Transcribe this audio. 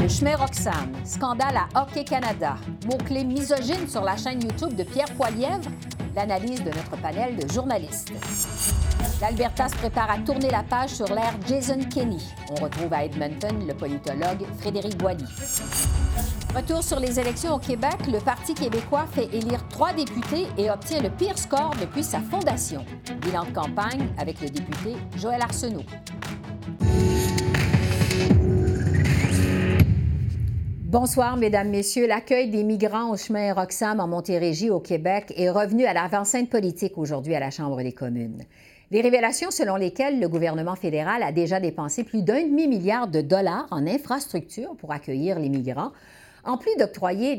le chemin Roxane, scandale à Hockey Canada, mots-clés misogynes sur la chaîne YouTube de Pierre Poilièvre, l'analyse de notre panel de journalistes. L'Alberta se prépare à tourner la page sur l'ère Jason Kenney. On retrouve à Edmonton le politologue Frédéric Boilly. Retour sur les élections au Québec, le Parti québécois fait élire trois députés et obtient le pire score depuis sa fondation. Bilan de campagne avec le député Joël Arsenault. Bonsoir, Mesdames, Messieurs. L'accueil des migrants au chemin Roxham en Montérégie, au Québec, est revenu à l'avant-scène politique aujourd'hui à la Chambre des communes. Les révélations selon lesquelles le gouvernement fédéral a déjà dépensé plus d'un demi-milliard de dollars en infrastructures pour accueillir les migrants, en plus d'octroyer